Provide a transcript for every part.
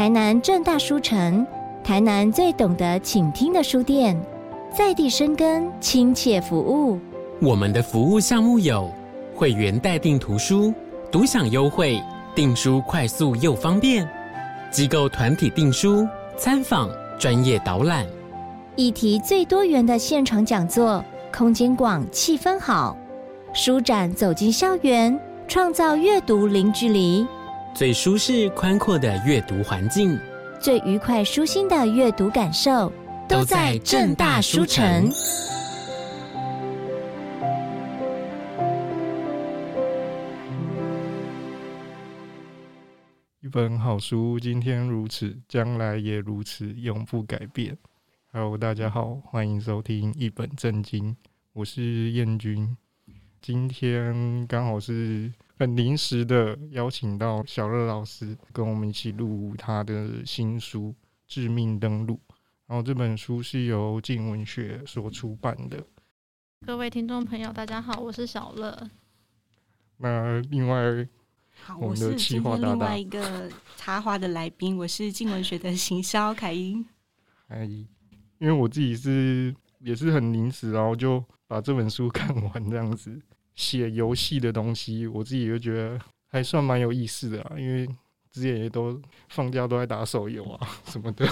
台南正大书城，台南最懂得倾听的书店，在地生根，亲切服务。我们的服务项目有会员代订图书、独享优惠、订书快速又方便；机构团体订书、参访、专业导览；议题最多元的现场讲座，空间广，气氛好；书展走进校园，创造阅读零距离。最舒适宽阔的阅读环境，最愉快舒心的阅读感受，都在正大书城。一本好书，今天如此，将来也如此，永不改变。Hello，大家好，欢迎收听一本正经，我是燕君。今天刚好是。很临时的邀请到小乐老师跟我们一起录他的新书《致命登录》，然后这本书是由静文学所出版的。各位听众朋友，大家好，我是小乐。那另外，好，我是今天另外一个插花的来宾，我是静文学的行销凯英。哎，因为我自己是也是很临时，然后就把这本书 看完这样子。写游戏的东西，我自己就觉得还算蛮有意思的啊，因为之前也都放假都在打手游啊什么的。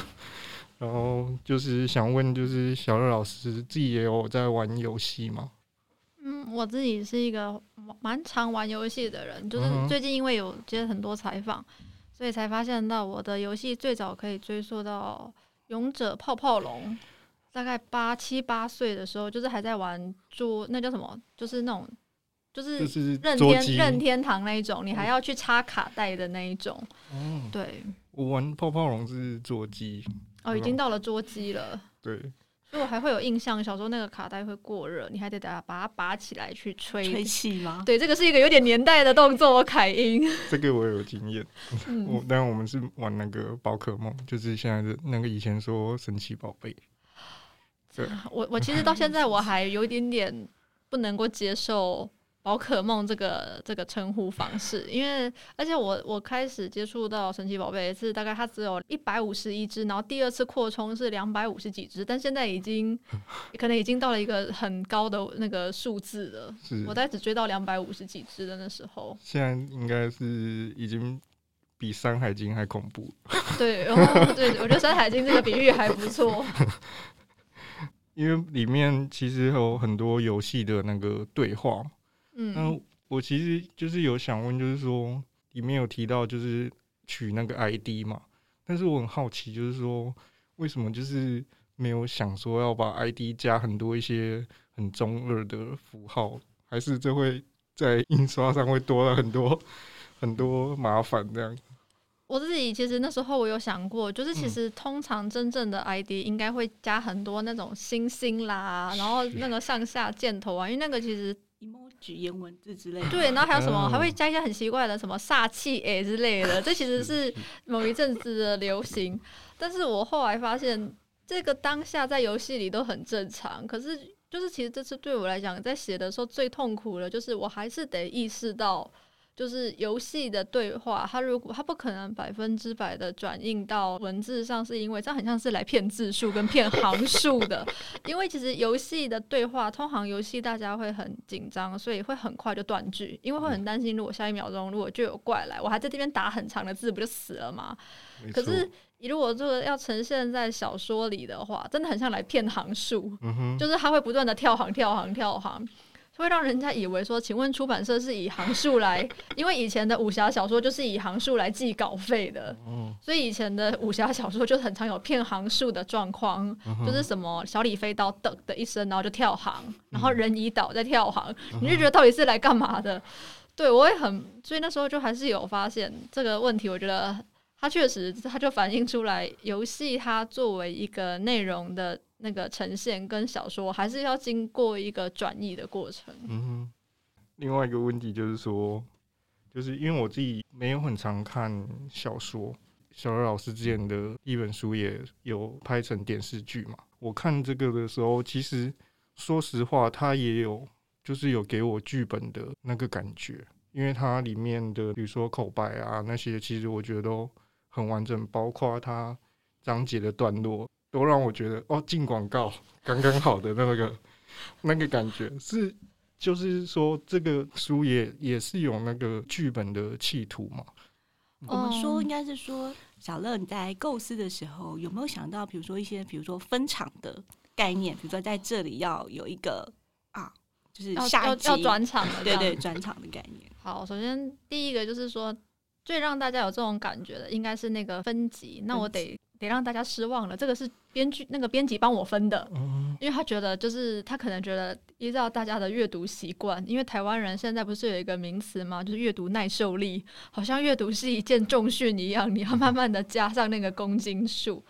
然后就是想问，就是小乐老师自己也有在玩游戏吗？嗯，我自己是一个蛮常玩游戏的人，就是最近因为有接很多采访，所以才发现到我的游戏最早可以追溯到《勇者泡泡龙》，大概八七八岁的时候，就是还在玩桌，那叫什么？就是那种。就是任天任天堂那一种，你还要去插卡带的那一种。哦，对，我玩泡泡龙是捉机。哦，已经到了捉机了。对，所以我还会有印象，小时候那个卡带会过热，你还得把把它拔起来去吹吹气吗？对，这个是一个有点年代的动作。凯英，这个我有经验。我，但我们是玩那个宝可梦，就是现在的那个以前说神奇宝贝。对，我我其实到现在我还有一点点不能够接受。宝可梦这个这个称呼方式，因为而且我我开始接触到神奇宝贝是大概它只有一百五十一只，然后第二次扩充是两百五十几只，但现在已经 可能已经到了一个很高的那个数字了。我大概只追到两百五十几只的那时候，现在应该是已经比《山海经》还恐怖。对，然后对，我觉得《山海经》这个比喻还不错，因为里面其实有很多游戏的那个对话。嗯，那我其实就是有想问，就是说里面有提到就是取那个 ID 嘛，但是我很好奇，就是说为什么就是没有想说要把 ID 加很多一些很中二的符号，还是这会在印刷上会多了很多很多麻烦这样？我自己其实那时候我有想过，就是其实通常真正的 ID 应该会加很多那种星星啦，然后那个上下箭头啊，因为那个其实。语言文字之类的，对，然后还有什么，还会加一些很奇怪的什么煞气诶之类的，这其实是某一阵子的流行。但是我后来发现，这个当下在游戏里都很正常。可是，就是其实这次对我来讲，在写的时候最痛苦的，就是我还是得意识到。就是游戏的对话，它如果它不可能百分之百的转印到文字上，是因为这很像是来骗字数跟骗行数的。因为其实游戏的对话，通常游戏大家会很紧张，所以会很快就断句，因为会很担心，如果下一秒钟如果就有怪来，我还在这边打很长的字，不就死了吗？可是你如果这个要呈现在小说里的话，真的很像来骗行数，就是它会不断的跳行、跳行、跳行。会让人家以为说，请问出版社是以行数来，因为以前的武侠小说就是以行数来计稿费的，所以以前的武侠小说就很常有骗行数的状况，就是什么小李飞刀噔的一声，然后就跳行，然后人已倒在跳行，你就觉得到底是来干嘛的？对，我也很，所以那时候就还是有发现这个问题，我觉得它确实，它就反映出来游戏它作为一个内容的。那个呈现跟小说还是要经过一个转译的过程。嗯哼。另外一个问题就是说，就是因为我自己没有很常看小说，小乐老师之前的一本书也有拍成电视剧嘛。我看这个的时候，其实说实话，它也有就是有给我剧本的那个感觉，因为它里面的比如说口白啊那些，其实我觉得都。很完整，包括它章节的段落，都让我觉得哦，进广告刚刚好的那个那个感觉是，就是说这个书也也是有那个剧本的企图嘛。我们说应该是说，小乐你在构思的时候有没有想到，比如说一些，比如说分场的概念，比如说在这里要有一个啊，就是下集要转场的，对对，转场的概念。好，首先第一个就是说，最让大家有这种感觉的，应该是那个分级。那我得。得让大家失望了，这个是编剧那个编辑帮我分的，因为他觉得就是他可能觉得依照大家的阅读习惯，因为台湾人现在不是有一个名词吗？就是阅读耐受力，好像阅读是一件重训一样，你要慢慢的加上那个公斤数，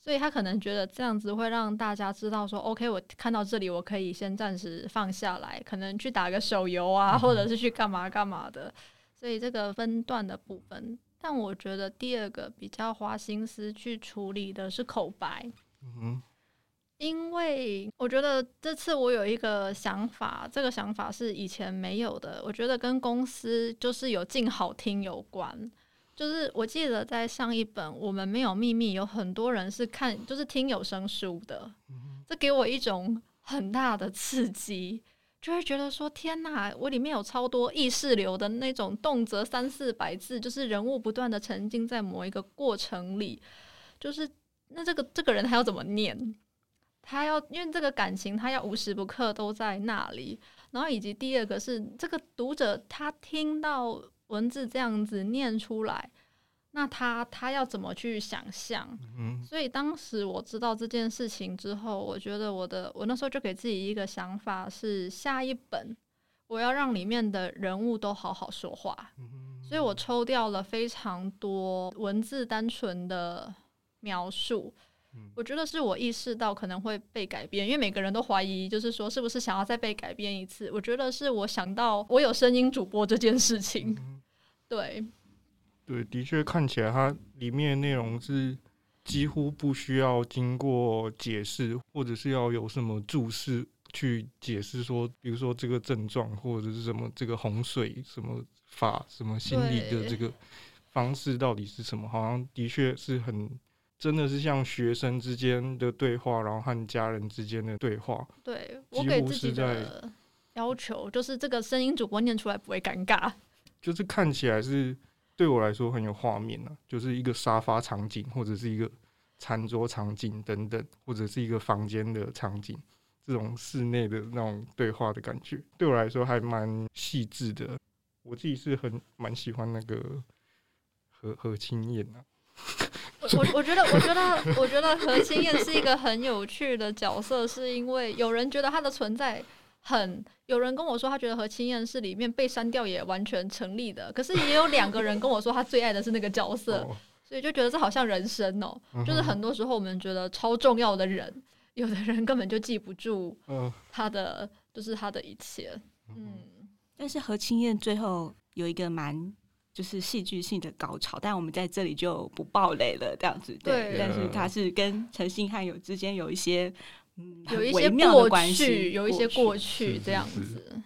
所以他可能觉得这样子会让大家知道说，OK，我看到这里我可以先暂时放下来，可能去打个手游啊，或者是去干嘛干嘛的，所以这个分段的部分。但我觉得第二个比较花心思去处理的是口白，嗯，因为我觉得这次我有一个想法，这个想法是以前没有的。我觉得跟公司就是有进好听有关。就是我记得在上一本《我们没有秘密》，有很多人是看就是听有声书的，这给我一种很大的刺激。就会觉得说天哪，我里面有超多意识流的那种，动辄三四百字，就是人物不断的沉浸在某一个过程里，就是那这个这个人他要怎么念？他要因为这个感情，他要无时不刻都在那里。然后以及第二个是这个读者，他听到文字这样子念出来。那他他要怎么去想象？嗯，所以当时我知道这件事情之后，我觉得我的我那时候就给自己一个想法是，下一本我要让里面的人物都好好说话。所以我抽掉了非常多文字单纯的描述。我觉得是我意识到可能会被改编，因为每个人都怀疑，就是说是不是想要再被改编一次。我觉得是我想到我有声音主播这件事情，对。对，的确看起来它里面的内容是几乎不需要经过解释，或者是要有什么注释去解释说，比如说这个症状或者是什么这个洪水什么法什么心理的这个方式到底是什么？好像的确是很真的是像学生之间的对话，然后和家人之间的对话。对，我给自己的要求就是这个声音主播念出来不会尴尬，就是看起来是。对我来说很有画面、啊，就是一个沙发场景，或者是一个餐桌场景等等，或者是一个房间的场景，这种室内的那种对话的感觉，对我来说还蛮细致的。我自己是很蛮喜欢那个何何清燕的。我我觉得，我觉得，我觉得何清燕是一个很有趣的角色，是因为有人觉得她的存在。很有人跟我说，他觉得何清燕是里面被删掉也完全成立的。可是也有两个人跟我说，他最爱的是那个角色，所以就觉得这好像人生哦、喔，就是很多时候我们觉得超重要的人，有的人根本就记不住他的，就是他的一切。嗯，但是何清燕最后有一个蛮就是戏剧性的高潮，但我们在这里就不爆雷了，这样子。对，但是他是跟陈信汉有之间有一些。有一些过去，有一些过去这样子。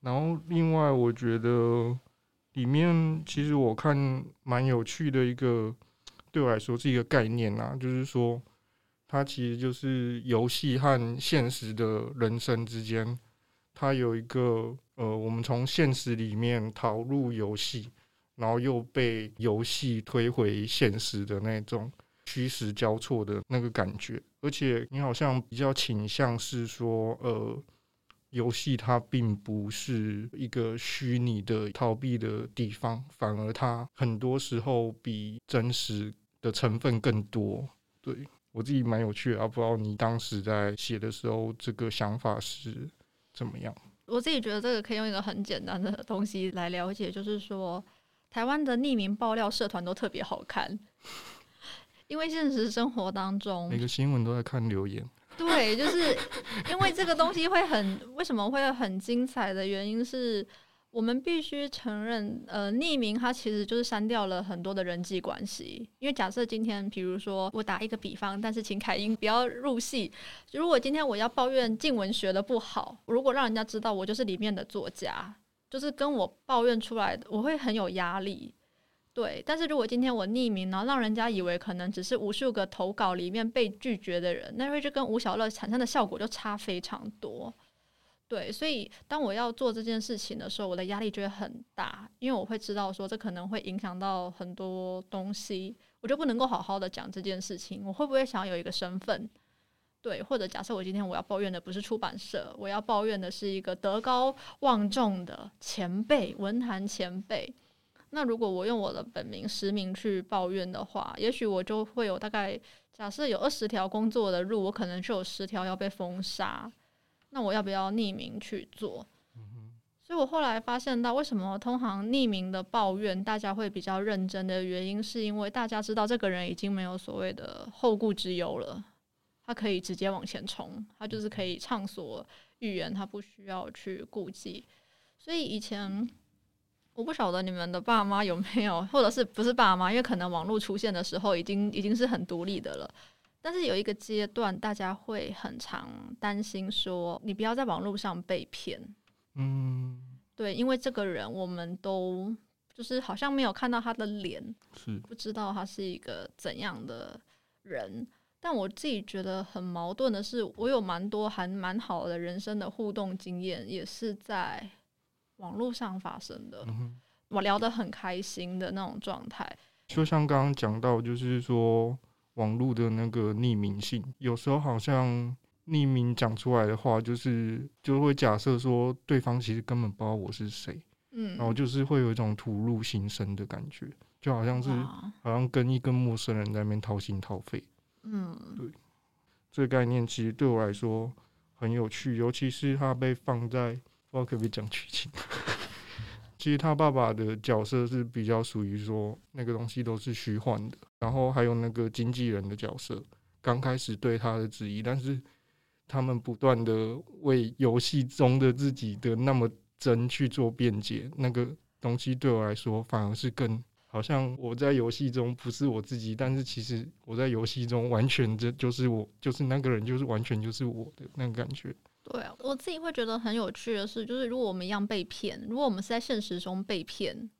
然后，另外我觉得里面其实我看蛮有趣的一个，对我来说是一个概念啊，就是说它其实就是游戏和现实的人生之间，它有一个呃，我们从现实里面逃入游戏，然后又被游戏推回现实的那种。虚实交错的那个感觉，而且你好像比较倾向是说，呃，游戏它并不是一个虚拟的逃避的地方，反而它很多时候比真实的成分更多。对，我自己蛮有趣的，啊，不知道你当时在写的时候，这个想法是怎么样？我自己觉得这个可以用一个很简单的东西来了解，就是说，台湾的匿名爆料社团都特别好看。因为现实生活当中，每个新闻都在看留言。对，就是 因为这个东西会很，为什么会很精彩的原因是我们必须承认，呃，匿名它其实就是删掉了很多的人际关系。因为假设今天，比如说我打一个比方，但是请凯英不要入戏。如果今天我要抱怨静文学的不好，如果让人家知道我就是里面的作家，就是跟我抱怨出来的，我会很有压力。对，但是如果今天我匿名，然后让人家以为可能只是无数个投稿里面被拒绝的人，那会就跟吴小乐产生的效果就差非常多。对，所以当我要做这件事情的时候，我的压力就会很大，因为我会知道说这可能会影响到很多东西，我就不能够好好的讲这件事情。我会不会想要有一个身份？对，或者假设我今天我要抱怨的不是出版社，我要抱怨的是一个德高望重的前辈，文坛前辈。那如果我用我的本名实名去抱怨的话，也许我就会有大概假设有二十条工作的路，我可能就有十条要被封杀。那我要不要匿名去做？所以我后来发现到，为什么通常匿名的抱怨大家会比较认真的原因，是因为大家知道这个人已经没有所谓的后顾之忧了，他可以直接往前冲，他就是可以畅所欲言，他不需要去顾忌。所以以前我不晓得你们的爸妈有没有，或者是不是爸妈，因为可能网络出现的时候已经已经是很独立的了。但是有一个阶段，大家会很常担心说，你不要在网络上被骗。嗯，对，因为这个人我们都就是好像没有看到他的脸，是不知道他是一个怎样的人。但我自己觉得很矛盾的是，我有蛮多还蛮好的人生的互动经验，也是在网络上发生的。嗯，我聊得很开心的那种状态。就像刚刚讲到，就是说。网络的那个匿名性，有时候好像匿名讲出来的话，就是就会假设说对方其实根本不知道我是谁，嗯，然后就是会有一种吐露心声的感觉，就好像是好像跟一个陌生人在那边掏心掏肺，嗯，对，这个概念其实对我来说很有趣，尤其是它被放在不知道可不可以讲剧情。其实他爸爸的角色是比较属于说那个东西都是虚幻的，然后还有那个经纪人的角色，刚开始对他的质疑，但是他们不断的为游戏中的自己的那么真去做辩解，那个东西对我来说反而是更好像我在游戏中不是我自己，但是其实我在游戏中完全这就是我，就是那个人，就是完全就是我的那个感觉。对啊，我自己会觉得很有趣的是，就是如果我们一样被骗，如果我们是在现实中被骗，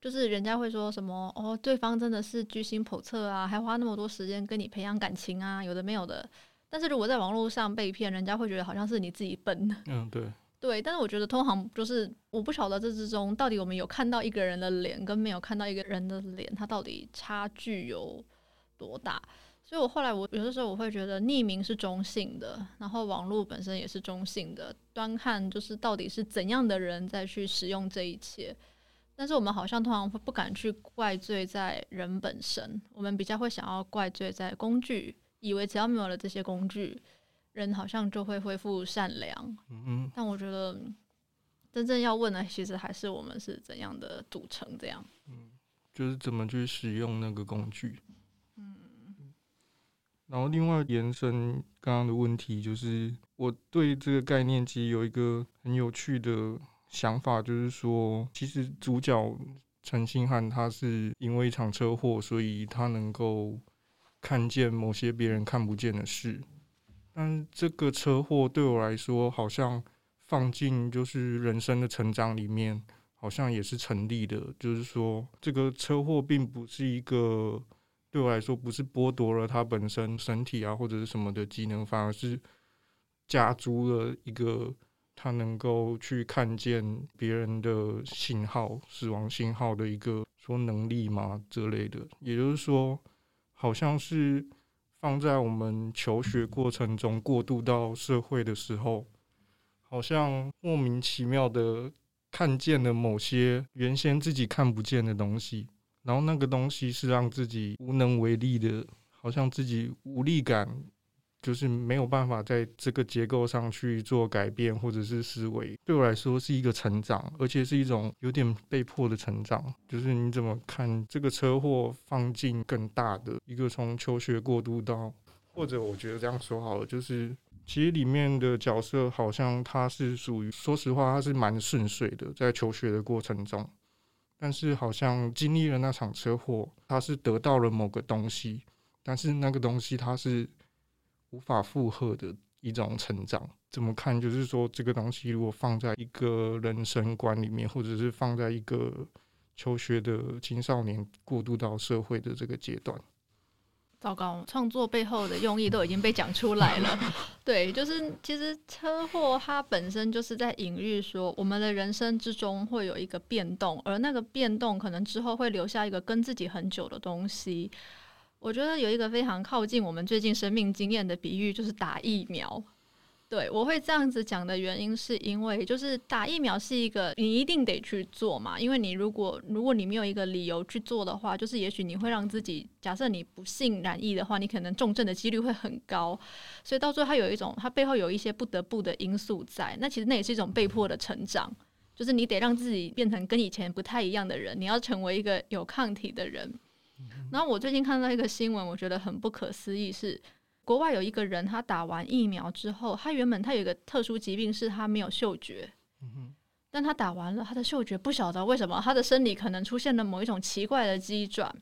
就是人家会说什么哦，对方真的是居心叵测啊，还花那么多时间跟你培养感情啊，有的没有的。但是如果在网络上被骗，人家会觉得好像是你自己笨。嗯，对，对。但是我觉得通常就是我不晓得这之中到底我们有看到一个人的脸，跟没有看到一个人的脸，它到底差距有多大？所以，我后来我有的时候我会觉得匿名是中性的，然后网络本身也是中性的，端看就是到底是怎样的人在去使用这一切。但是我们好像通常会不敢去怪罪在人本身，我们比较会想要怪罪在工具，以为只要没有了这些工具，人好像就会恢复善良。嗯嗯。但我觉得真正要问的，其实还是我们是怎样的组成，这样。嗯，就是怎么去使用那个工具。然后，另外延伸刚刚的问题，就是我对这个概念其实有一个很有趣的想法，就是说，其实主角陈星汉他是因为一场车祸，所以他能够看见某些别人看不见的事。但这个车祸对我来说，好像放进就是人生的成长里面，好像也是成立的。就是说，这个车祸并不是一个。对我来说，不是剥夺了他本身身体啊，或者是什么的机能，反而是加诸了一个他能够去看见别人的信号、死亡信号的一个说能力嘛之类的。也就是说，好像是放在我们求学过程中过渡到社会的时候，好像莫名其妙的看见了某些原先自己看不见的东西。然后那个东西是让自己无能为力的，好像自己无力感，就是没有办法在这个结构上去做改变或者是思维。对我来说是一个成长，而且是一种有点被迫的成长。就是你怎么看这个车祸放进更大的一个从求学过渡到，或者我觉得这样说好了，就是其实里面的角色好像他是属于，说实话他是蛮顺遂的，在求学的过程中。但是好像经历了那场车祸，他是得到了某个东西，但是那个东西他是无法负荷的一种成长。怎么看？就是说这个东西如果放在一个人生观里面，或者是放在一个求学的青少年过渡到社会的这个阶段。糟糕，创作背后的用意都已经被讲出来了。对，就是其实车祸它本身就是在隐喻说，我们的人生之中会有一个变动，而那个变动可能之后会留下一个跟自己很久的东西。我觉得有一个非常靠近我们最近生命经验的比喻，就是打疫苗。对，我会这样子讲的原因，是因为就是打疫苗是一个你一定得去做嘛，因为你如果如果你没有一个理由去做的话，就是也许你会让自己，假设你不幸染疫的话，你可能重症的几率会很高，所以到最后它有一种，它背后有一些不得不的因素在，那其实那也是一种被迫的成长，就是你得让自己变成跟以前不太一样的人，你要成为一个有抗体的人。然后我最近看到一个新闻，我觉得很不可思议是。国外有一个人，他打完疫苗之后，他原本他有一个特殊疾病，是他没有嗅觉。但他打完了，他的嗅觉不晓得为什么，他的生理可能出现了某一种奇怪的机转，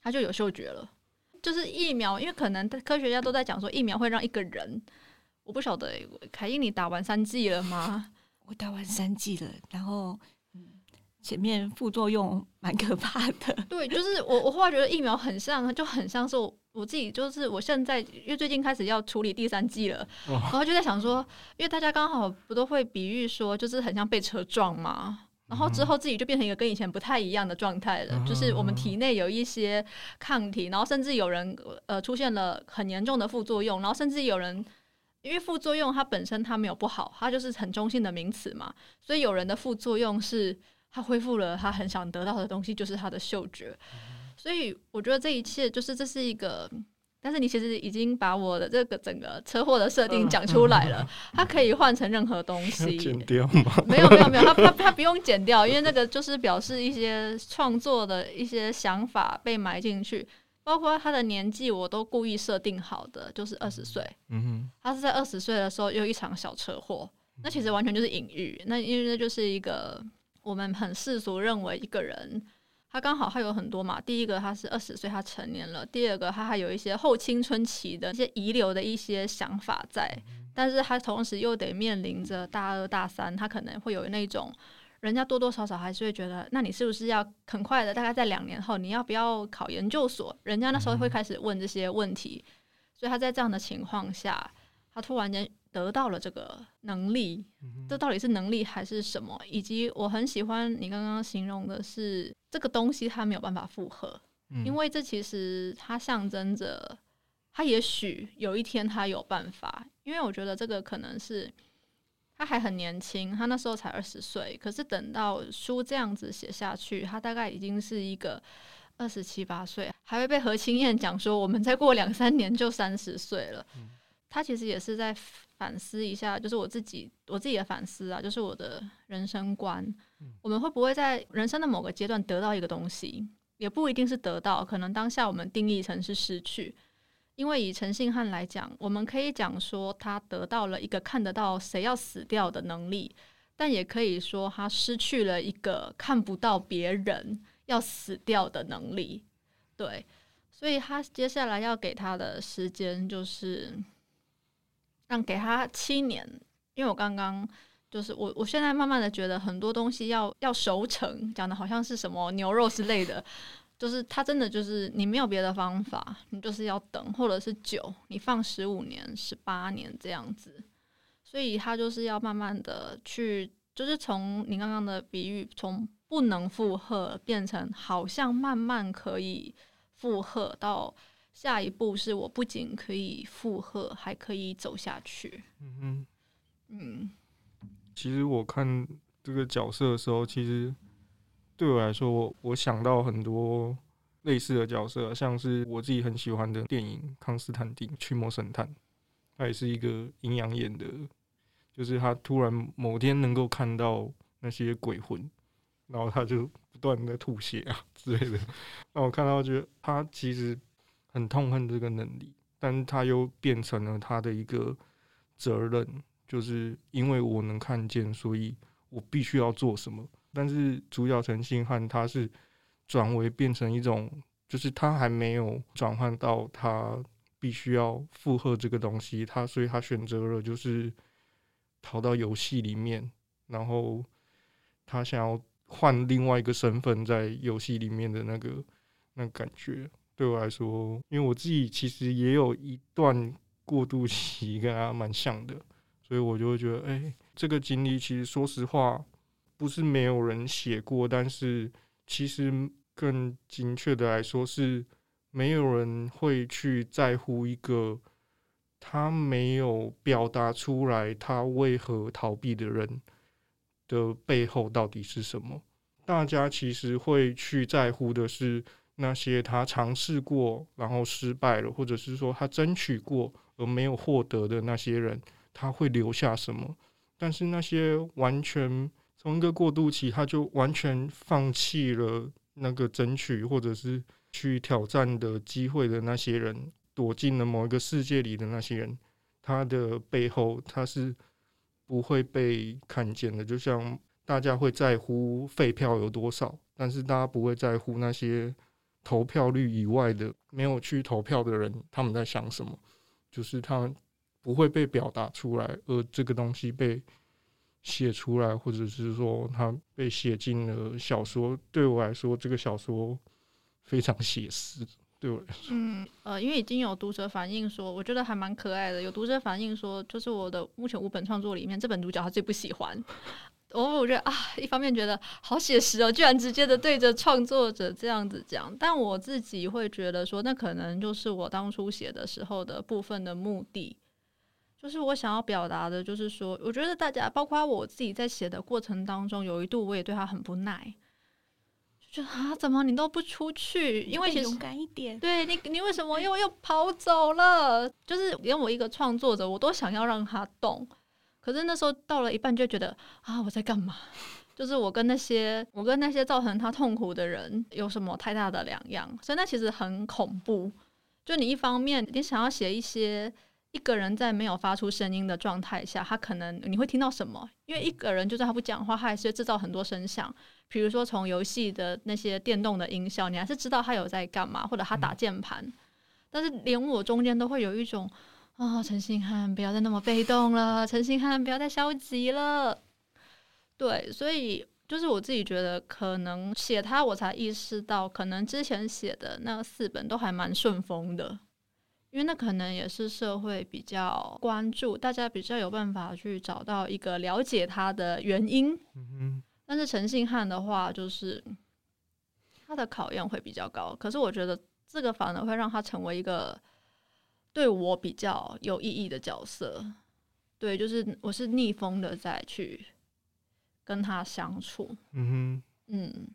他就有嗅觉了。就是疫苗，因为可能科学家都在讲说疫苗会让一个人，我不晓得，凯英你打完三剂了吗？我打完三剂了，然后前面副作用蛮可怕的。对，就是我我后来觉得疫苗很像，就很像是我。我自己就是，我现在因为最近开始要处理第三季了，哦、然后就在想说，因为大家刚好不都会比喻说，就是很像被车撞嘛，然后之后自己就变成一个跟以前不太一样的状态了，嗯、就是我们体内有一些抗体，然后甚至有人呃出现了很严重的副作用，然后甚至有人因为副作用它本身它没有不好，它就是很中性的名词嘛，所以有人的副作用是他恢复了他很想得到的东西，就是他的嗅觉。所以我觉得这一切就是这是一个，但是你其实已经把我的这个整个车祸的设定讲出来了，它可以换成任何东西。剪掉吗？没有没有没有，它 它它不用剪掉，因为那个就是表示一些创作的一些想法被埋进去，包括他的年纪我都故意设定好的，就是二十岁。嗯哼，他是在二十岁的时候有一场小车祸，那其实完全就是隐喻，那因为那就是一个我们很世俗认为一个人。他刚好还有很多嘛，第一个他是二十岁，他成年了；第二个他还有一些后青春期的一些遗留的一些想法在，但是他同时又得面临着大二大三，他可能会有那种，人家多多少少还是会觉得，那你是不是要很快的，大概在两年后你要不要考研究所？人家那时候会开始问这些问题，所以他在这样的情况下，他突然间。得到了这个能力，这到底是能力还是什么？以及我很喜欢你刚刚形容的是这个东西，它没有办法复合，因为这其实它象征着，他也许有一天他有办法。因为我觉得这个可能是他还很年轻，他那时候才二十岁，可是等到书这样子写下去，他大概已经是一个二十七八岁，还会被何清燕讲说，我们再过两三年就三十岁了。他其实也是在。反思一下，就是我自己我自己的反思啊，就是我的人生观。我们会不会在人生的某个阶段得到一个东西，也不一定是得到，可能当下我们定义成是失去。因为以陈信汉来讲，我们可以讲说他得到了一个看得到谁要死掉的能力，但也可以说他失去了一个看不到别人要死掉的能力。对，所以他接下来要给他的时间就是。让给他七年，因为我刚刚就是我，我现在慢慢的觉得很多东西要要熟成，讲的好像是什么牛肉之类的，就是它真的就是你没有别的方法，你就是要等，或者是久，你放十五年、十八年这样子，所以它就是要慢慢的去，就是从你刚刚的比喻，从不能负荷变成好像慢慢可以负荷到。下一步是我不仅可以负荷，还可以走下去。嗯其实我看这个角色的时候，其实对我来说，我我想到很多类似的角色，像是我自己很喜欢的电影《康斯坦丁：驱魔神探》，他也是一个阴阳眼的，就是他突然某天能够看到那些鬼魂，然后他就不断的吐血啊 之类的，让我看到觉得他其实。很痛恨这个能力，但他又变成了他的一个责任，就是因为我能看见，所以我必须要做什么。但是主角陈星汉他是转为变成一种，就是他还没有转换到他必须要负荷这个东西，他所以他选择了就是逃到游戏里面，然后他想要换另外一个身份在游戏里面的那个那感觉，对我来说，因为我自己其实也有一段过渡期，跟他蛮像的，所以我就会觉得，哎、这个经历其实说实话不是没有人写过，但是其实更精确的来说是没有人会去在乎一个他没有表达出来他为何逃避的人的背后到底是什么？大家其实会去在乎的是那些他尝试过然后失败了，或者是说他争取过而没有获得的那些人，他会留下什么？但是那些完全从一个过渡期，他就完全放弃了那个争取或者是去挑战的机会的那些人，躲进了某一个世界里的那些人，他的背后他是。不会被看见的，就像大家会在乎废票有多少，但是大家不会在乎那些投票率以外的没有去投票的人，他们在想什么，就是他不会被表达出来，而这个东西被写出来，或者是说他被写进了小说。对我来说，这个小说非常写实。对我来说，嗯，呃，因为已经有读者反映说，我觉得还蛮可爱的。有读者反映说，就是我的目前五本创作里面，这本独角他最不喜欢。我我觉得啊，一方面觉得好写实哦，居然直接的对着创作者这样子讲。但我自己会觉得说，那可能就是我当初写的时候的部分的目的，就是我想要表达的，就是说，我觉得大家，包括我自己在写的过程当中，有一度我也对他很不耐。就觉得啊，怎么你都不出去？因为其实勇敢一点。对你，你为什么又又跑走了？就是连我一个创作者，我都想要让他动。可是那时候到了一半，就觉得啊，我在干嘛？就是我跟那些我跟那些造成他痛苦的人有什么太大的两样？所以那其实很恐怖。就你一方面，你想要写一些一个人在没有发出声音的状态下，他可能你会听到什么？因为一个人就算他不讲话，他还是会制造很多声响。比如说，从游戏的那些电动的音效，你还是知道他有在干嘛，或者他打键盘。嗯、但是连我中间都会有一种啊，陈星汉不要再那么被动了，陈星汉不要再消极了。对，所以就是我自己觉得，可能写他，我才意识到，可能之前写的那四本都还蛮顺风的，因为那可能也是社会比较关注，大家比较有办法去找到一个了解他的原因。但是陈信汉的话，就是他的考验会比较高。可是我觉得这个反而会让他成为一个对我比较有意义的角色。对，就是我是逆风的再去跟他相处。嗯哼，嗯，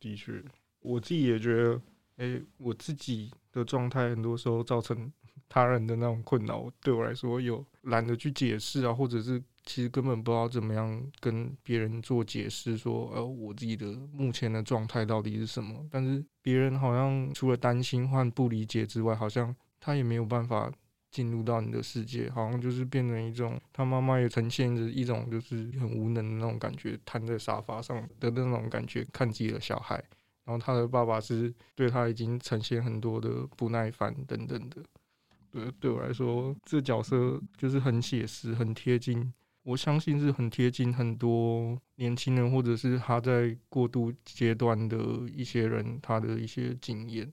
的确，我自己也觉得，哎、我自己的状态很多时候造成他人的那种困扰，对我来说有懒得去解释啊，或者是。其实根本不知道怎么样跟别人做解释，说呃我自己的目前的状态到底是什么。但是别人好像除了担心和不理解之外，好像他也没有办法进入到你的世界，好像就是变成一种他妈妈也呈现着一种就是很无能的那种感觉，瘫在沙发上的那种感觉看自己的小孩。然后他的爸爸是对他已经呈现很多的不耐烦等等的。对，对我来说，这角色就是很写实，很贴近。我相信是很贴近很多年轻人，或者是他在过渡阶段的一些人，他的一些经验。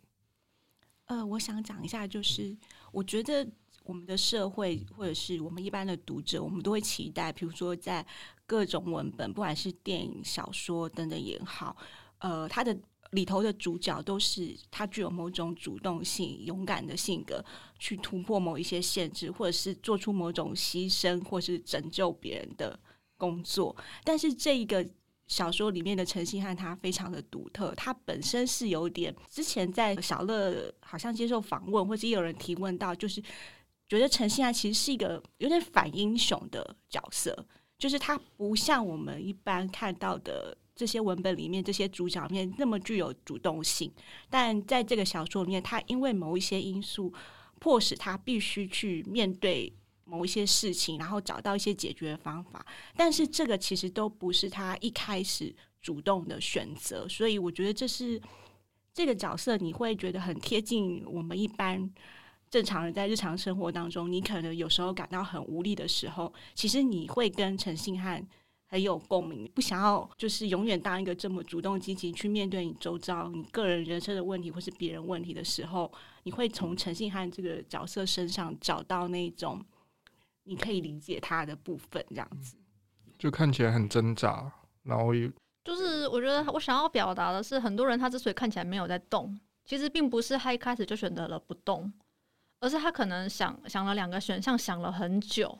呃，我想讲一下，就是我觉得我们的社会，或者是我们一般的读者，我们都会期待，比如说在各种文本，不管是电影、小说等等也好，呃，他的。里头的主角都是他具有某种主动性、勇敢的性格，去突破某一些限制，或者是做出某种牺牲，或是拯救别人的工作。但是这一个小说里面的陈星汉，他非常的独特，他本身是有点之前在小乐好像接受访问，或者有人提问到，就是觉得陈星汉其实是一个有点反英雄的角色，就是他不像我们一般看到的。这些文本里面，这些主角面那么具有主动性，但在这个小说里面，他因为某一些因素，迫使他必须去面对某一些事情，然后找到一些解决方法。但是这个其实都不是他一开始主动的选择，所以我觉得这是这个角色你会觉得很贴近我们一般正常人在日常生活当中，你可能有时候感到很无力的时候，其实你会跟陈信汉。很有共鸣，不想要就是永远当一个这么主动积极去面对你周遭你个人人生的问题或是别人问题的时候，你会从陈信汉这个角色身上找到那种你可以理解他的部分，这样子，就看起来很挣扎，然后也就是我觉得我想要表达的是，很多人他之所以看起来没有在动，其实并不是他一开始就选择了不动，而是他可能想想了两个选项，想了很久。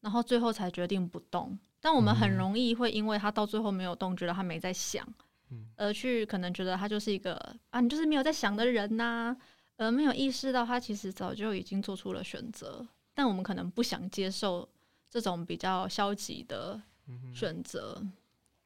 然后最后才决定不动，但我们很容易会因为他到最后没有动，觉得他没在想，而去可能觉得他就是一个啊，你就是没有在想的人呐，而没有意识到他其实早就已经做出了选择，但我们可能不想接受这种比较消极的选择。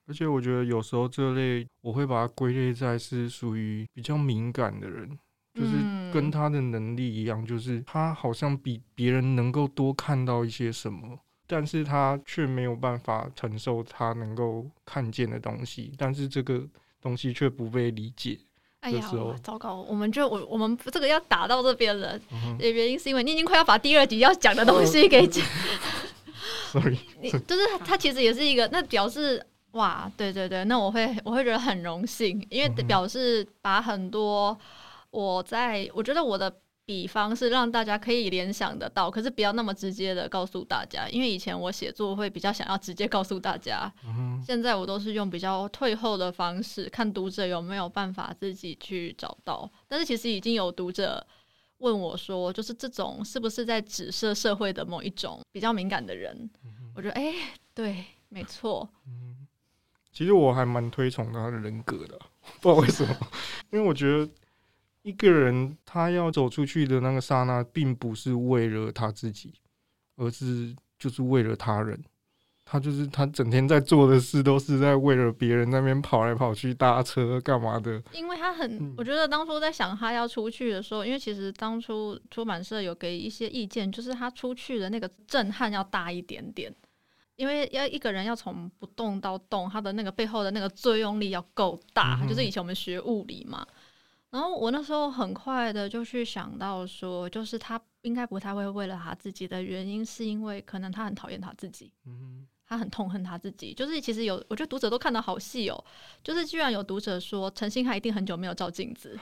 而且我觉得有时候这类我会把它归类在是属于比较敏感的人，就是跟他的能力一样，就是他好像比别人能够多看到一些什么。但是他却没有办法承受他能够看见的东西，但是这个东西却不被理解。哎呀，糟糕！我们就我我们这个要打到这边了，嗯、原因是因为你已经快要把第二集要讲的东西给讲。Sorry，你就是他其实也是一个，那表示哇，对对对，那我会我会觉得很荣幸，因为表示把很多我在我觉得我的。比方是让大家可以联想得到，可是不要那么直接的告诉大家，因为以前我写作会比较想要直接告诉大家，嗯、现在我都是用比较退后的方式，看读者有没有办法自己去找到。但是其实已经有读者问我说，就是这种是不是在指涉社会的某一种比较敏感的人？嗯、我觉得，哎、欸，对，没错。嗯，其实我还蛮推崇他的人格的，不知道为什么，因为我觉得。一个人他要走出去的那个刹那，并不是为了他自己，而是就是为了他人。他就是他整天在做的事，都是在为了别人那边跑来跑去、搭车干嘛的。因为他很，嗯、我觉得当初在想他要出去的时候，因为其实当初出版社有给一些意见，就是他出去的那个震撼要大一点点，因为要一个人要从不动到动，他的那个背后的那个作用力要够大。嗯、就是以前我们学物理嘛。然后我那时候很快的就去想到说，就是他应该不太会为了他自己的原因，是因为可能他很讨厌他自己。嗯他很痛恨他自己，就是其实有，我觉得读者都看得好细哦。就是居然有读者说，陈星汉一定很久没有照镜子，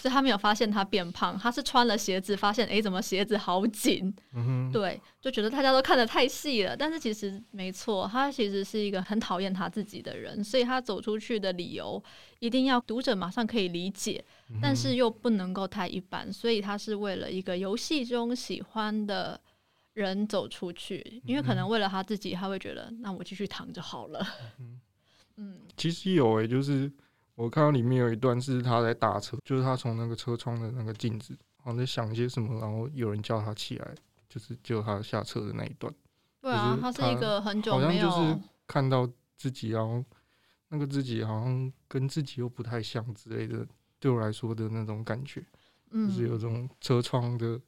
所以他没有发现他变胖，他是穿了鞋子发现，哎，怎么鞋子好紧？嗯，对，就觉得大家都看得太细了。但是其实没错，他其实是一个很讨厌他自己的人，所以他走出去的理由一定要读者马上可以理解，但是又不能够太一般，所以他是为了一个游戏中喜欢的。人走出去，因为可能为了他自己，他会觉得，嗯、那我继续躺着好了。嗯，嗯其实有诶、欸，就是我看到里面有一段是他在打车，就是他从那个车窗的那个镜子，好像在想一些什么，然后有人叫他起来，就是救他下车的那一段。对啊，他，是一个很久没有，看到自己，然后那个自己好像跟自己又不太像之类的，对我来说的那种感觉，嗯、就是有种车窗的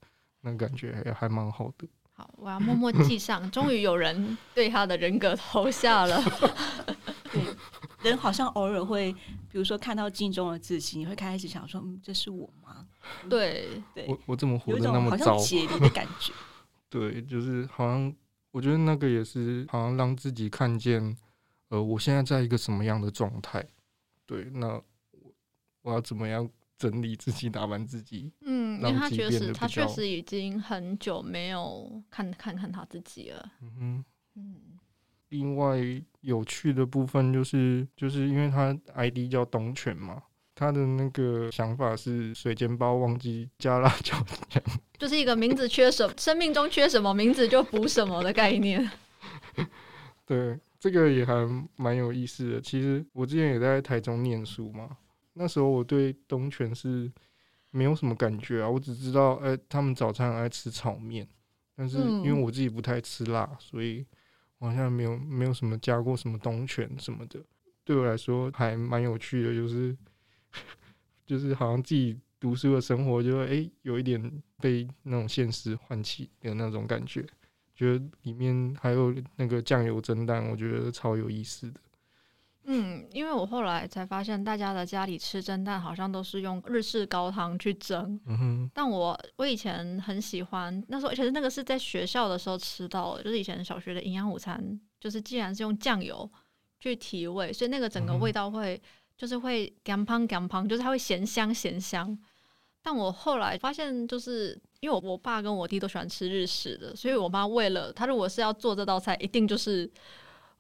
那感觉，还还蛮好的。好，我要默默记上。终于有人对他的人格投下了。对，人好像偶尔会，比如说看到镜中的自己，你会开始想说：“嗯，这是我吗？”对对，我我怎么活得那么糟？解离的感觉。对，就是好像我觉得那个也是，好像让自己看见，呃，我现在在一个什么样的状态？对，那我我要怎么样？整理自己，打扮自己。嗯，因为他确实，他确实已经很久没有看看看他自己了。嗯哼，嗯。另外有趣的部分就是，就是因为他 ID 叫东泉嘛，他的那个想法是水煎包忘记加辣椒酱，就是一个名字缺什么，生命中缺什么，名字就补什么的概念。对，这个也还蛮有意思的。其实我之前也在台中念书嘛。那时候我对东泉是没有什么感觉啊，我只知道，哎、欸，他们早餐爱吃炒面，但是因为我自己不太吃辣，所以我好像没有没有什么加过什么东泉什么的。对我来说还蛮有趣的，就是 就是好像自己读书的生活就，就、欸、哎有一点被那种现实唤起的那种感觉。觉得里面还有那个酱油蒸蛋，我觉得超有意思的。嗯，因为我后来才发现，大家的家里吃蒸蛋好像都是用日式高汤去蒸。嗯哼。但我我以前很喜欢，那时候而且那个是在学校的时候吃到的，就是以前小学的营养午餐，就是既然是用酱油去提味，所以那个整个味道会就是会甘胖甘胖，就是它会咸香咸香。但我后来发现，就是因为我我爸跟我弟都喜欢吃日式的，所以我妈为了他如果是要做这道菜，一定就是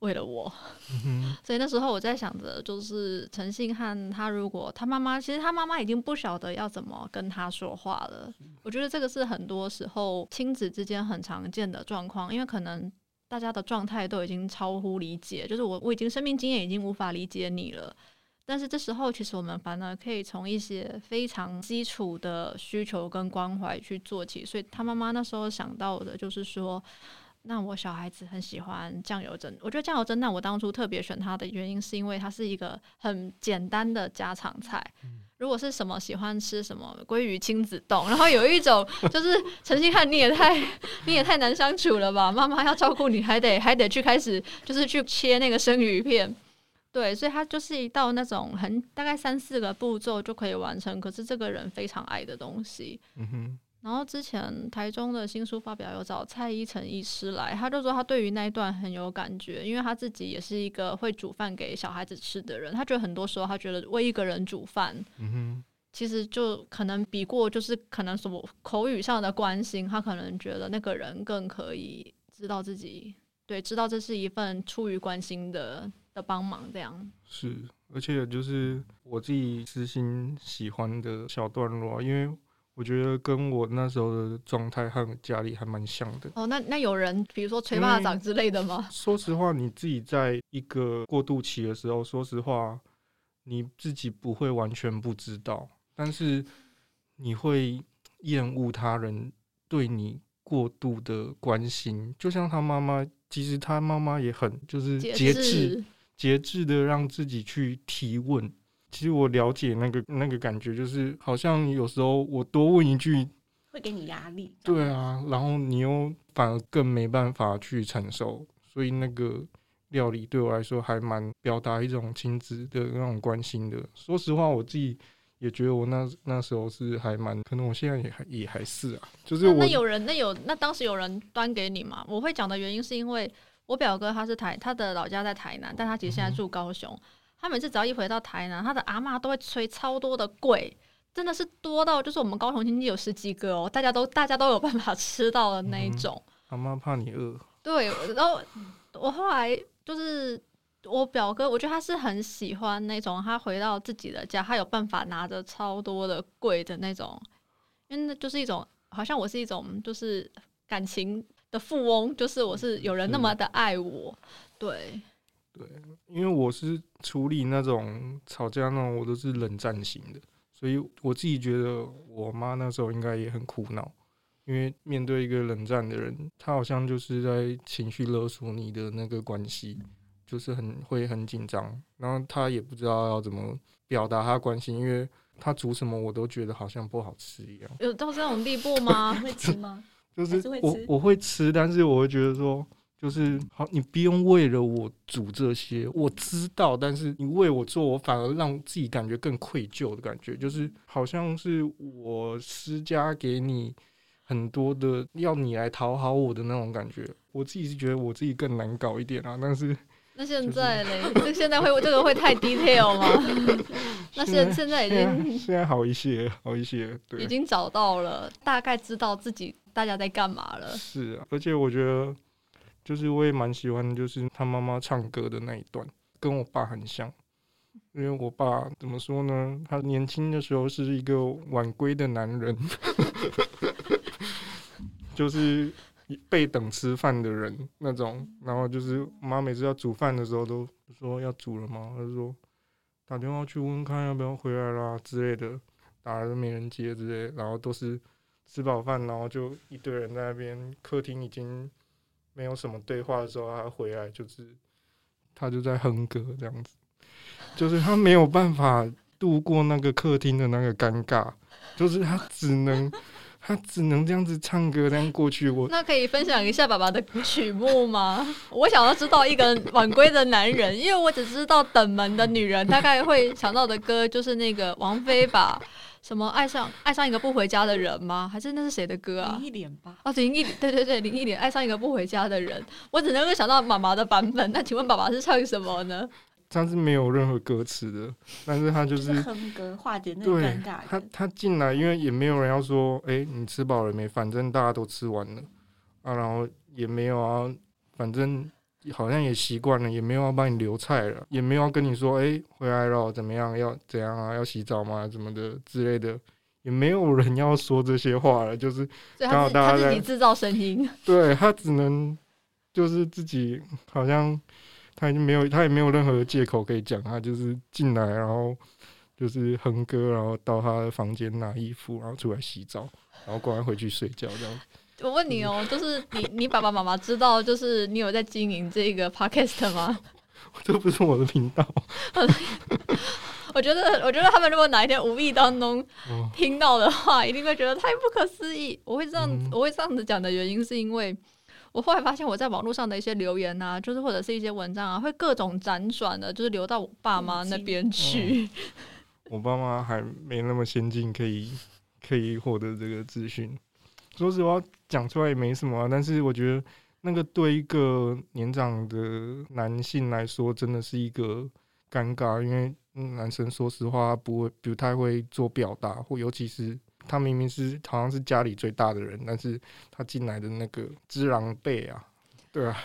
为了我。嗯、所以那时候我在想着，就是陈信汉他如果他妈妈，其实他妈妈已经不晓得要怎么跟他说话了。我觉得这个是很多时候亲子之间很常见的状况，因为可能大家的状态都已经超乎理解，就是我我已经生命经验已经无法理解你了。但是这时候，其实我们反而可以从一些非常基础的需求跟关怀去做起。所以他妈妈那时候想到的就是说，那我小孩子很喜欢酱油蒸，我觉得酱油蒸蛋，我当初特别选它的原因是因为它是一个很简单的家常菜。如果是什么喜欢吃什么鲑鱼亲子冻，然后有一种 就是陈星汉，你也太你也太难相处了吧？妈妈要照顾你，还得还得去开始就是去切那个生鱼片。对，所以它就是一道那种很大概三四个步骤就可以完成，可是这个人非常爱的东西。嗯哼。然后之前台中的新书发表有找蔡依晨医师来，他就说他对于那一段很有感觉，因为他自己也是一个会煮饭给小孩子吃的人。他觉得很多时候他觉得为一个人煮饭，嗯哼，其实就可能比过就是可能什么口语上的关心，他可能觉得那个人更可以知道自己，对，知道这是一份出于关心的。的帮忙这样是，而且就是我自己私心喜欢的小段落，因为我觉得跟我那时候的状态和家里还蛮像的。哦，那那有人比如说捶巴掌之类的吗？说实话，你自己在一个过渡期的时候，说实话，你自己不会完全不知道，但是你会厌恶他人对你过度的关心，就像他妈妈，其实他妈妈也很就是节制。节制的让自己去提问，其实我了解那个那个感觉，就是好像有时候我多问一句会给你压力。对啊，然后你又反而更没办法去承受，所以那个料理对我来说还蛮表达一种亲子的那种关心的。说实话，我自己也觉得我那那时候是还蛮，可能我现在也还也还是啊，就是我。那有人那有那当时有人端给你嘛？我会讲的原因是因为。我表哥他是台，他的老家在台南，但他其实现在住高雄。嗯、他每次只要一回到台南，他的阿嬷都会催超多的粿，真的是多到就是我们高雄亲戚有十几个哦，大家都大家都有办法吃到的那一种。嗯、阿嬷怕你饿。对，然后我后来就是我表哥，我觉得他是很喜欢那种他回到自己的家，他有办法拿着超多的粿的那种，因为那就是一种好像我是一种就是感情。的富翁就是我是有人那么的爱我，对，对，因为我是处理那种吵架那种，我都是冷战型的，所以我自己觉得我妈那时候应该也很苦恼，因为面对一个冷战的人，他好像就是在情绪勒索你的那个关系，就是很会很紧张，然后他也不知道要怎么表达他关心，因为他煮什么我都觉得好像不好吃一样，有到这种地步吗？会吃吗？就是我我会吃，但是我会觉得说，就是好，你不用为了我煮这些，我知道，但是你为我做，我反而让自己感觉更愧疚的感觉，就是好像是我施加给你很多的，要你来讨好我的那种感觉。我自己是觉得我自己更难搞一点啊，但是 那现在呢？这现在会这个会太 detail 吗？那现现在已经现在好一些，好一些，对，已经找到了，大概知道自己。大家在干嘛了？是啊，而且我觉得，就是我也蛮喜欢，就是他妈妈唱歌的那一段，跟我爸很像。因为我爸怎么说呢？他年轻的时候是一个晚归的男人，就是被等吃饭的人那种。然后就是妈每次要煮饭的时候，都说要煮了吗？他就说打电话去问看要不要回来啦之类的，打了都没人接之类，然后都是。吃饱饭，然后就一堆人在那边，客厅已经没有什么对话的时候，他回来就是他就在哼歌这样子，就是他没有办法度过那个客厅的那个尴尬，就是他只能 他只能这样子唱歌这样过去。我那可以分享一下爸爸的曲目吗？我想要知道一个晚归的男人，因为我只知道等门的女人，大概会想到的歌就是那个王菲吧。什么爱上爱上一个不回家的人吗？还是那是谁的歌啊？林忆莲吧。哦，林忆对对对，林忆莲爱上一个不回家的人。我只能够想到妈妈的版本。那请问爸爸是唱什么呢？他是没有任何歌词的，但是他就是哼歌，化解那个尴尬。他他进来，因为也没有人要说，哎、欸，你吃饱了没？反正大家都吃完了啊，然后也没有啊，反正好像也习惯了，也没有要帮你留菜了，也没有要跟你说，哎、欸，回来了怎么样？要怎样啊？要洗澡吗？怎么的之类的，也没有人要说这些话了，就是刚好大家自己制造声音，对他只能就是自己好像。他已经没有，他也没有任何借口可以讲，他就是进来，然后就是哼歌，然后到他的房间拿衣服，然后出来洗澡，然后赶快回去睡觉这样。我问你哦，就是你，你爸爸妈妈知道，就是你有在经营这个 podcast 吗？这不是我的频道。我觉得，我觉得他们如果哪一天无意当中听到的话，一定会觉得太不可思议。我会这样，嗯、我会这样子讲的原因是因为。我后来发现，我在网络上的一些留言啊，就是或者是一些文章啊，会各种辗转的，就是流到我爸妈那边去。我爸妈还没那么先进，可以可以获得这个资讯。说实话，讲出来也没什么啊。但是我觉得，那个对一个年长的男性来说，真的是一个尴尬，因为男生说实话不会不太会做表达，或尤其是。他明明是好像是家里最大的人，但是他进来的那个只狼狈啊，对啊，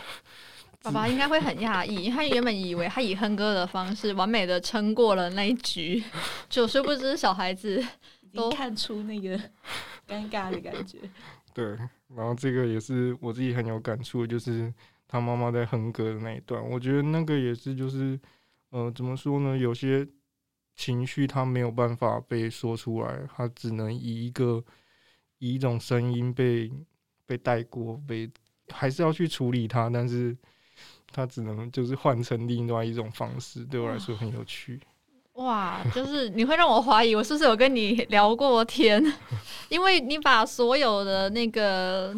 爸爸应该会很讶异，他原本以为他以哼歌的方式完美的撑过了那一局，就殊不知小孩子都看出那个尴尬的感觉。对，然后这个也是我自己很有感触，就是他妈妈在哼歌的那一段，我觉得那个也是就是，呃，怎么说呢，有些。情绪他没有办法被说出来，他只能以一个以一种声音被被带过，被还是要去处理它，但是他只能就是换成另外一种方式，对我来说很有趣。哇，就是你会让我怀疑我是不是有跟你聊过天，因为你把所有的那个。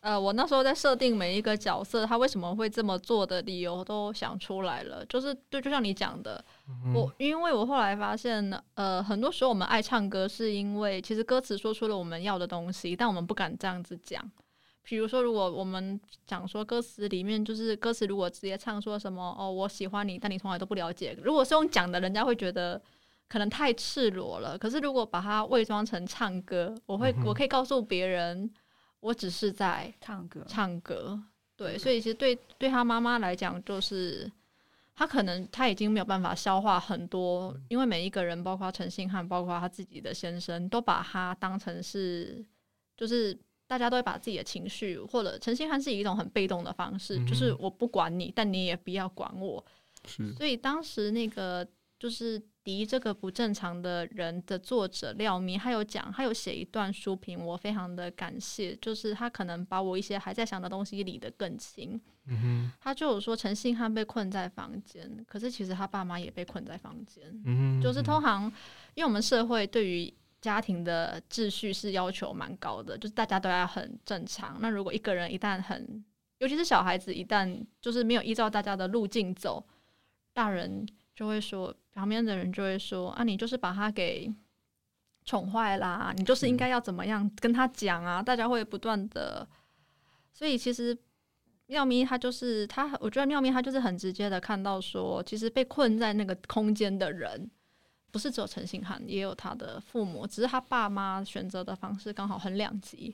呃，我那时候在设定每一个角色，他为什么会这么做的理由都想出来了。就是对，就像你讲的，嗯、我因为我后来发现，呃，很多时候我们爱唱歌，是因为其实歌词说出了我们要的东西，但我们不敢这样子讲。比如说，如果我们讲说歌词里面，就是歌词如果直接唱说什么哦，我喜欢你，但你从来都不了解。如果是用讲的，人家会觉得可能太赤裸了。可是如果把它伪装成唱歌，我会，嗯、我可以告诉别人。我只是在唱歌，唱歌，对，所以其实对对他妈妈来讲，就是他可能他已经没有办法消化很多，因为每一个人，包括陈信汉，包括他自己的先生，都把他当成是，就是大家都会把自己的情绪，或者陈信汉是以一种很被动的方式，就是我不管你，但你也不要管我，所以当时那个就是。敌这个不正常的人的作者廖明，他有讲，他有写一段书评，我非常的感谢。就是他可能把我一些还在想的东西理得更清。嗯哼，他就有说陈信汉被困在房间，可是其实他爸妈也被困在房间。嗯哼，就是通常，因为我们社会对于家庭的秩序是要求蛮高的，就是大家都要很正常。那如果一个人一旦很，尤其是小孩子一旦就是没有依照大家的路径走，大人。就会说，旁边的人就会说啊，你就是把他给宠坏啦，你就是应该要怎么样跟他讲啊？大家会不断的，所以其实妙咪他就是他，我觉得妙咪他就是很直接的看到说，其实被困在那个空间的人，不是只有陈信汉，也有他的父母，只是他爸妈选择的方式刚好很两极。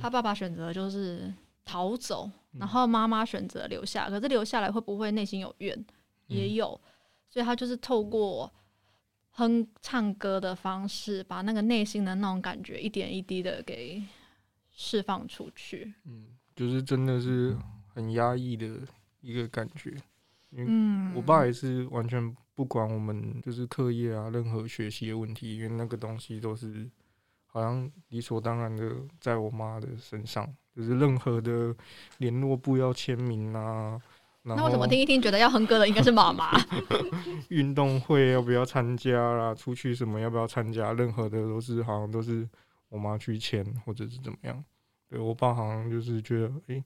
他爸爸选择就是逃走，然后妈妈选择留下，可是留下来会不会内心有怨？也有。所以他就是透过哼唱歌的方式，把那个内心的那种感觉一点一滴的给释放出去。嗯，就是真的是很压抑的一个感觉。嗯，我爸也是完全不管我们就是课业啊，任何学习的问题，因为那个东西都是好像理所当然的在我妈的身上，就是任何的联络簿要签名啊。那我怎么听一听觉得要哼歌的应该是妈妈？运动会要不要参加啦？出去什么要不要参加？任何的都是好像都是我妈去签或者是怎么样。对，我爸好像就是觉得，诶、欸，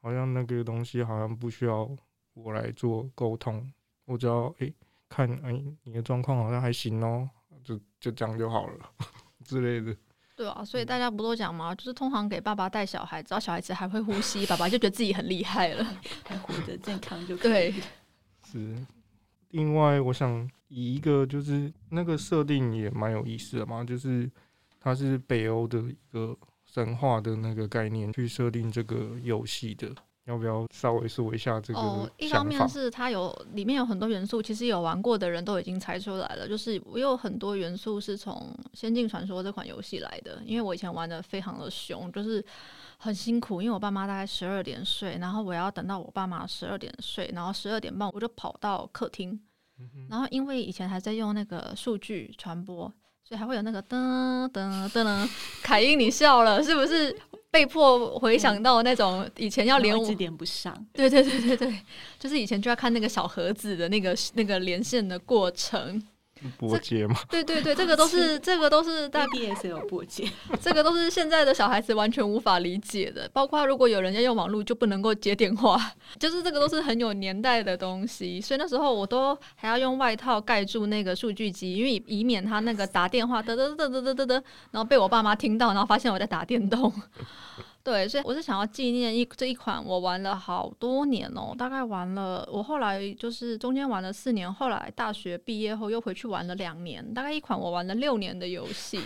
好像那个东西好像不需要我来做沟通，我只要诶、欸、看，哎、欸，你的状况好像还行哦、喔，就就这样就好了之类的。对啊，所以大家不都讲嘛？就是通常给爸爸带小孩，只要小孩子还会呼吸，爸爸就觉得自己很厉害了，还活得健康就。对，是。另外，我想以一个就是那个设定也蛮有意思的嘛，就是它是北欧的一个神话的那个概念去设定这个游戏的。要不要稍微说一下这个？哦，一方面是它有里面有很多元素，其实有玩过的人都已经猜出来了。就是我有很多元素是从《仙境传说》这款游戏来的，因为我以前玩的非常的凶，就是很辛苦。因为我爸妈大概十二点睡，然后我要等到我爸妈十二点睡，然后十二点半我就跑到客厅，然后因为以前还在用那个数据传播，所以还会有那个噔噔噔噔，凯英你笑了是不是？被迫回想到那种以前要连，一直连不上，对对对对对，就是以前就要看那个小盒子的那个那个连线的过程。拨接吗？对对对，这个都是 这个都是大 BBS 有拨接，这个都是现在的小孩子完全无法理解的。包括如果有人要用网络，就不能够接电话，就是这个都是很有年代的东西。所以那时候我都还要用外套盖住那个数据机，因为以免他那个打电话嘚嘚嘚嘚嘚嘚嘚，然后被我爸妈听到，然后发现我在打电动。对，所以我是想要纪念一这一款，我玩了好多年哦，大概玩了，我后来就是中间玩了四年，后来大学毕业后又回去玩了两年，大概一款我玩了六年的游戏。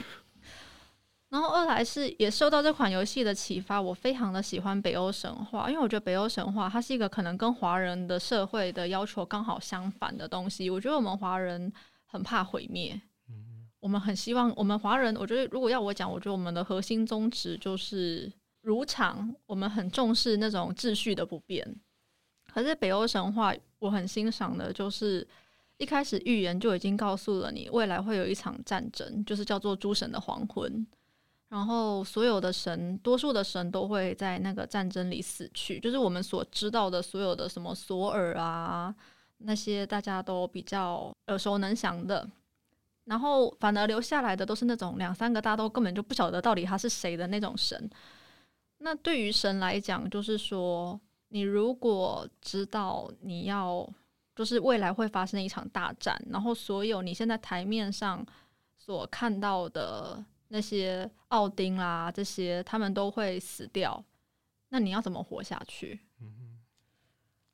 然后二来是也受到这款游戏的启发，我非常的喜欢北欧神话，因为我觉得北欧神话它是一个可能跟华人的社会的要求刚好相反的东西。我觉得我们华人很怕毁灭，嗯我们很希望我们华人，我觉得如果要我讲，我觉得我们的核心宗旨就是。如常，我们很重视那种秩序的不变。可是北欧神话，我很欣赏的，就是一开始预言就已经告诉了你，未来会有一场战争，就是叫做诸神的黄昏。然后所有的神，多数的神都会在那个战争里死去，就是我们所知道的所有的什么索尔啊，那些大家都比较耳熟能详的。然后反而留下来的都是那种两三个大家都根本就不晓得到底他是谁的那种神。那对于神来讲，就是说，你如果知道你要，就是未来会发生一场大战，然后所有你现在台面上所看到的那些奥丁啦，这些他们都会死掉，那你要怎么活下去？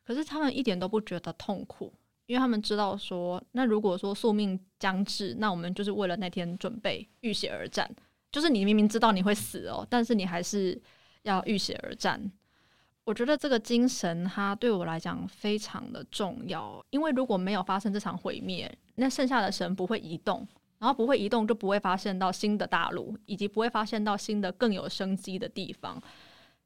可是他们一点都不觉得痛苦，因为他们知道说，那如果说宿命将至，那我们就是为了那天准备，浴血而战。就是你明明知道你会死哦，但是你还是。要浴血而战，我觉得这个精神它对我来讲非常的重要，因为如果没有发生这场毁灭，那剩下的神不会移动，然后不会移动就不会发现到新的大陆，以及不会发现到新的更有生机的地方。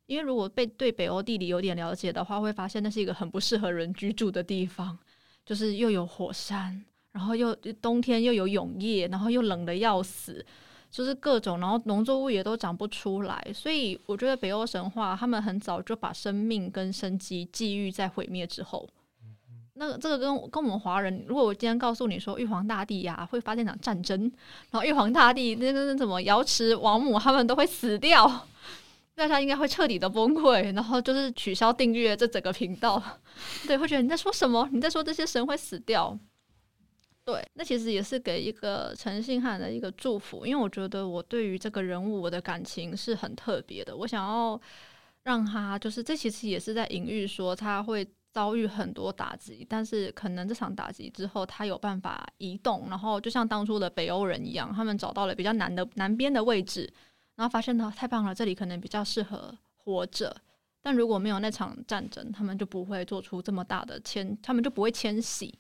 因为如果被对北欧地理有点了解的话，会发现那是一个很不适合人居住的地方，就是又有火山，然后又冬天又有永夜，然后又冷得要死。就是各种，然后农作物也都长不出来，所以我觉得北欧神话他们很早就把生命跟生机寄予在毁灭之后。那个这个跟跟我们华人，如果我今天告诉你说玉皇大帝呀、啊、会发生一场战争，然后玉皇大帝那个那什么瑶池王母他们都会死掉，大家应该会彻底的崩溃，然后就是取消订阅这整个频道。对，会觉得你在说什么？你在说这些神会死掉？对，那其实也是给一个陈信汉的一个祝福，因为我觉得我对于这个人物我的感情是很特别的，我想要让他就是这其实也是在隐喻说他会遭遇很多打击，但是可能这场打击之后他有办法移动，然后就像当初的北欧人一样，他们找到了比较南的南边的位置，然后发现呢，太棒了，这里可能比较适合活着，但如果没有那场战争，他们就不会做出这么大的迁，他们就不会迁徙。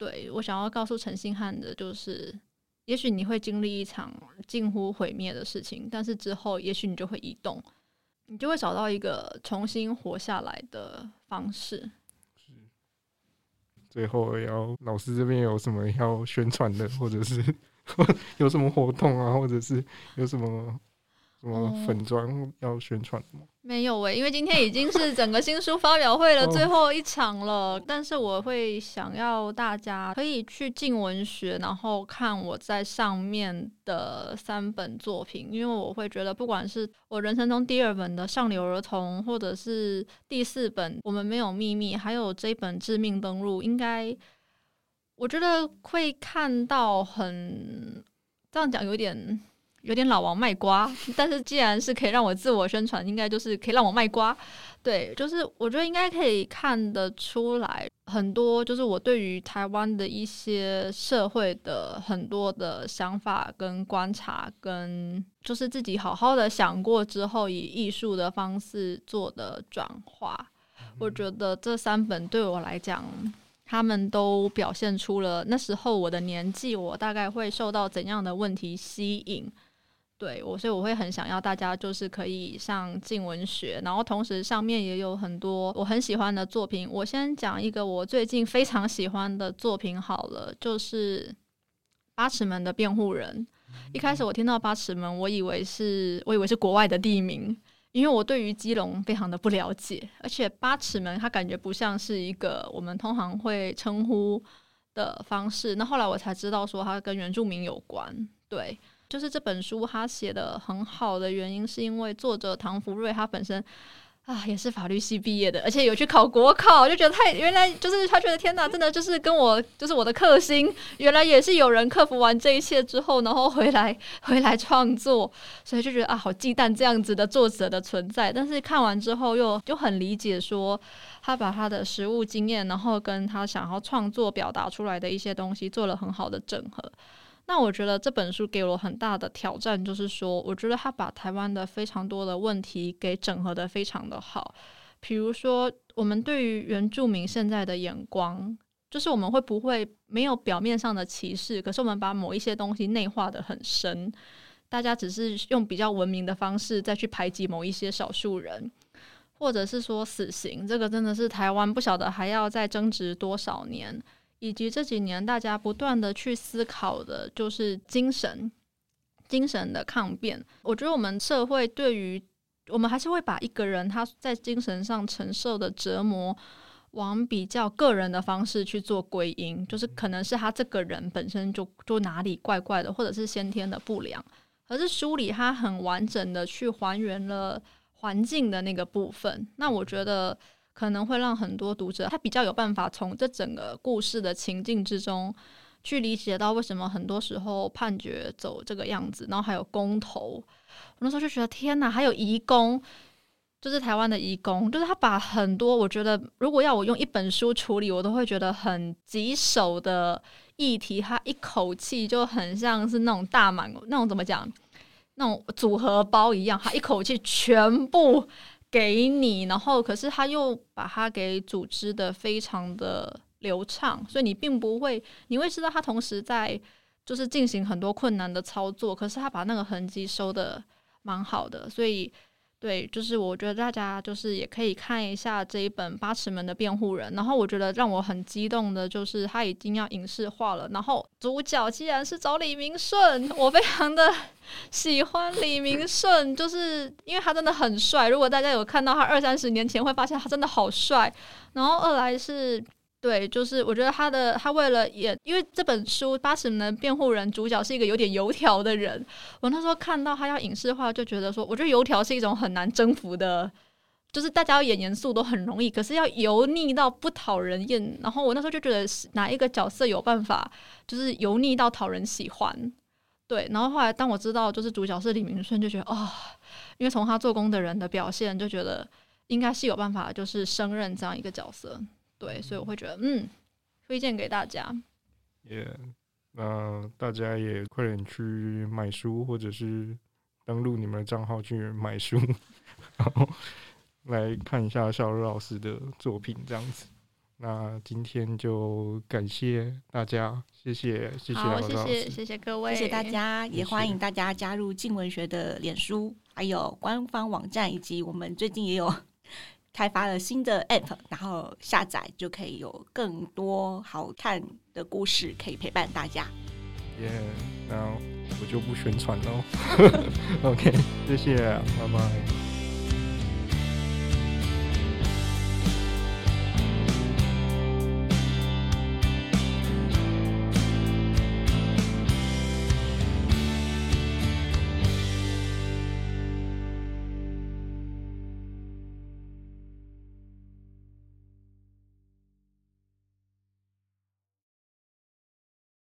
对，我想要告诉陈星汉的就是，也许你会经历一场近乎毁灭的事情，但是之后也许你就会移动，你就会找到一个重新活下来的方式。最后要老师这边有什么要宣传的，或者是有什么活动啊，或者是有什么？什么粉专要宣传吗？嗯？没有喂、欸，因为今天已经是整个新书发表会的 最后一场了。哦、但是我会想要大家可以去进文学，然后看我在上面的三本作品，因为我会觉得，不管是我人生中第二本的《上流儿童》，或者是第四本《我们没有秘密》，还有这本《致命登录》，应该。我觉得会看到很这样讲有点有点老王卖瓜，但是既然是可以让我自我宣传，应该就是可以让我卖瓜。对，就是我觉得应该可以看得出来很多，就是我对于台湾的一些社会的很多的想法跟观察，跟就是自己好好的想过之后，以艺术的方式做的转化。我觉得这三本对我来讲，他们都表现出了那时候我的年纪，我大概会受到怎样的问题吸引。对我，所以我会很想要大家就是可以上镜文学，然后同时上面也有很多我很喜欢的作品。我先讲一个我最近非常喜欢的作品好了，就是八尺门的辩护人。一开始我听到八尺门，我以为是我以为是国外的地名，因为我对于基隆非常的不了解，而且八尺门它感觉不像是一个我们通常会称呼的方式。那后来我才知道说它跟原住民有关，对。就是这本书他写的很好的原因，是因为作者唐福瑞他本身啊也是法律系毕业的，而且有去考国考，就觉得太原来就是他觉得天哪，真的就是跟我就是我的克星，原来也是有人克服完这一切之后，然后回来回来创作，所以就觉得啊好忌惮这样子的作者的存在。但是看完之后又就很理解说他把他的实务经验，然后跟他想要创作表达出来的一些东西做了很好的整合。那我觉得这本书给我很大的挑战，就是说，我觉得他把台湾的非常多的问题给整合得非常的好。比如说，我们对于原住民现在的眼光，就是我们会不会没有表面上的歧视，可是我们把某一些东西内化得很深，大家只是用比较文明的方式再去排挤某一些少数人，或者是说死刑，这个真的是台湾不晓得还要再争执多少年。以及这几年大家不断的去思考的，就是精神、精神的抗辩。我觉得我们社会对于我们还是会把一个人他在精神上承受的折磨，往比较个人的方式去做归因，就是可能是他这个人本身就就哪里怪怪的，或者是先天的不良。可是书里他很完整的去还原了环境的那个部分，那我觉得。可能会让很多读者他比较有办法从这整个故事的情境之中去理解到为什么很多时候判决走这个样子，然后还有公投，我那时候就觉得天哪，还有移工，就是台湾的移工，就是他把很多我觉得如果要我用一本书处理，我都会觉得很棘手的议题，他一口气就很像是那种大满那种怎么讲，那种组合包一样，他一口气全部。给你，然后可是他又把它给组织的非常的流畅，所以你并不会，你会知道他同时在就是进行很多困难的操作，可是他把那个痕迹收的蛮好的，所以。对，就是我觉得大家就是也可以看一下这一本《八尺门的辩护人》，然后我觉得让我很激动的就是他已经要影视化了，然后主角既然是找李明顺，我非常的喜欢李明顺，就是因为他真的很帅。如果大家有看到他二三十年前，会发现他真的好帅。然后二来是。对，就是我觉得他的他为了演，因为这本书《八十门的辩护人》主角是一个有点油条的人。我那时候看到他要影视化，就觉得说，我觉得油条是一种很难征服的，就是大家要演严肃都很容易，可是要油腻到不讨人厌。然后我那时候就觉得哪一个角色有办法，就是油腻到讨人喜欢。对，然后后来当我知道就是主角是李明顺，就觉得啊、因为从他做工的人的表现，就觉得应该是有办法，就是胜任这样一个角色。对，所以我会觉得，嗯，推荐给大家。也、yeah，那大家也快点去买书，或者是登录你们的账号去买书，然后来看一下小柔老师的作品，这样子。那今天就感谢大家，谢谢，谢谢谢谢，谢谢各位，谢谢大家，也欢迎大家加入静文学的脸书，还有官方网站，以及我们最近也有。开发了新的 App，然后下载就可以有更多好看的故事可以陪伴大家。耶，那我就不宣传喽。OK，谢谢，拜拜。